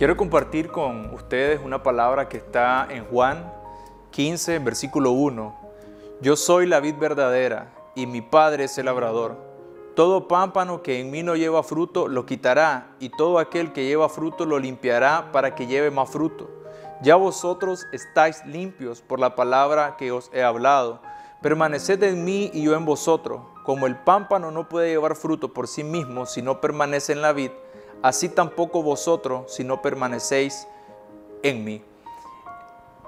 Quiero compartir con ustedes una palabra que está en Juan 15, versículo 1. Yo soy la vid verdadera y mi Padre es el labrador. Todo pámpano que en mí no lleva fruto lo quitará y todo aquel que lleva fruto lo limpiará para que lleve más fruto. Ya vosotros estáis limpios por la palabra que os he hablado. Permaneced en mí y yo en vosotros. Como el pámpano no puede llevar fruto por sí mismo si no permanece en la vid, así tampoco vosotros si no permanecéis en mí.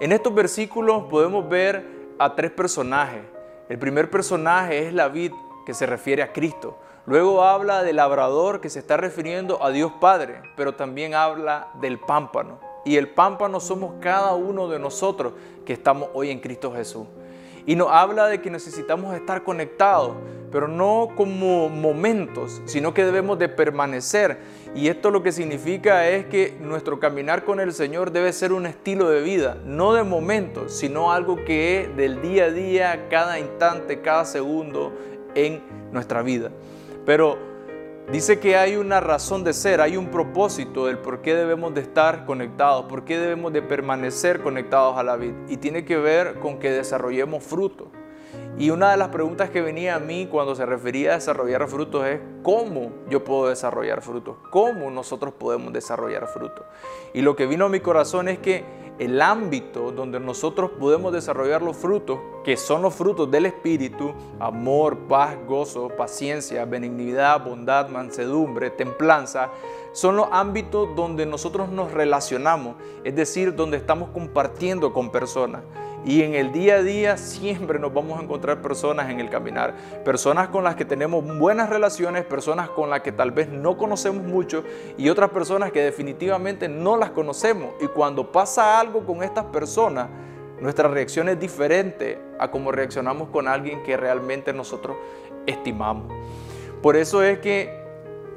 En estos versículos podemos ver a tres personajes. El primer personaje es la vid que se refiere a Cristo. Luego habla del labrador que se está refiriendo a Dios Padre, pero también habla del pámpano. Y el pámpano somos cada uno de nosotros que estamos hoy en Cristo Jesús. Y nos habla de que necesitamos estar conectados, pero no como momentos, sino que debemos de permanecer. Y esto lo que significa es que nuestro caminar con el Señor debe ser un estilo de vida, no de momentos, sino algo que es del día a día, cada instante, cada segundo en nuestra vida. Pero Dice que hay una razón de ser, hay un propósito del por qué debemos de estar conectados, por qué debemos de permanecer conectados a la vida. Y tiene que ver con que desarrollemos frutos. Y una de las preguntas que venía a mí cuando se refería a desarrollar frutos es cómo yo puedo desarrollar frutos, cómo nosotros podemos desarrollar frutos. Y lo que vino a mi corazón es que el ámbito donde nosotros podemos desarrollar los frutos, que son los frutos del Espíritu, amor, paz, gozo, paciencia, benignidad, bondad, mansedumbre, templanza, son los ámbitos donde nosotros nos relacionamos, es decir, donde estamos compartiendo con personas. Y en el día a día siempre nos vamos a encontrar personas en el caminar, personas con las que tenemos buenas relaciones, personas con las que tal vez no conocemos mucho y otras personas que definitivamente no las conocemos. Y cuando pasa algo con estas personas, nuestra reacción es diferente a como reaccionamos con alguien que realmente nosotros estimamos. Por eso es que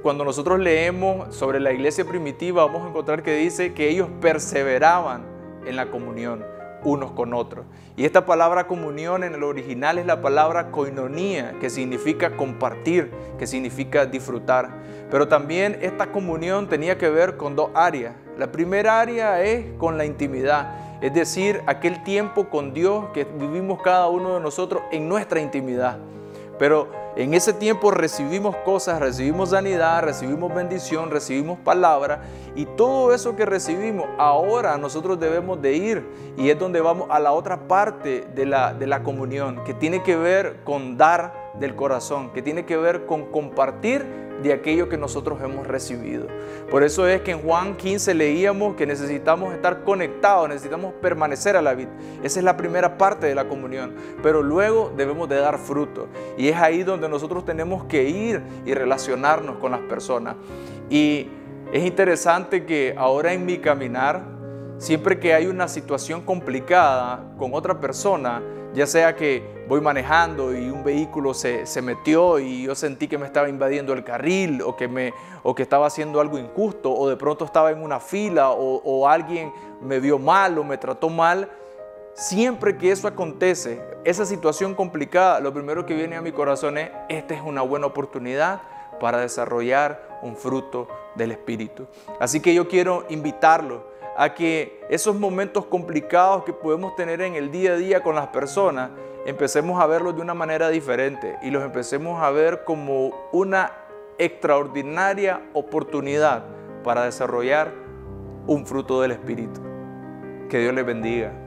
cuando nosotros leemos sobre la iglesia primitiva, vamos a encontrar que dice que ellos perseveraban en la comunión unos con otros. Y esta palabra comunión en el original es la palabra koinonía, que significa compartir, que significa disfrutar. Pero también esta comunión tenía que ver con dos áreas. La primera área es con la intimidad, es decir, aquel tiempo con Dios que vivimos cada uno de nosotros en nuestra intimidad. Pero en ese tiempo recibimos cosas, recibimos sanidad, recibimos bendición, recibimos palabra y todo eso que recibimos ahora nosotros debemos de ir y es donde vamos a la otra parte de la, de la comunión que tiene que ver con dar del corazón, que tiene que ver con compartir de aquello que nosotros hemos recibido. Por eso es que en Juan 15 leíamos que necesitamos estar conectados, necesitamos permanecer a la vida. Esa es la primera parte de la comunión. Pero luego debemos de dar fruto. Y es ahí donde nosotros tenemos que ir y relacionarnos con las personas. Y es interesante que ahora en mi caminar, siempre que hay una situación complicada con otra persona, ya sea que voy manejando y un vehículo se, metió y yo sentí que me estaba invadiendo el carril o que, me, o que estaba haciendo algo injusto o de pronto estaba en una fila o, o alguien me vio mal o me trató mal. Siempre que eso acontece, esa situación complicada, lo primero que viene a mi corazón es, esta es una buena oportunidad para desarrollar un fruto del Espíritu. Así que yo quiero invitarlo a que esos momentos complicados que podemos tener en el día a día con las personas, empecemos a verlos de una manera diferente y los empecemos a ver como una extraordinaria oportunidad para desarrollar un fruto del Espíritu. Que Dios les bendiga.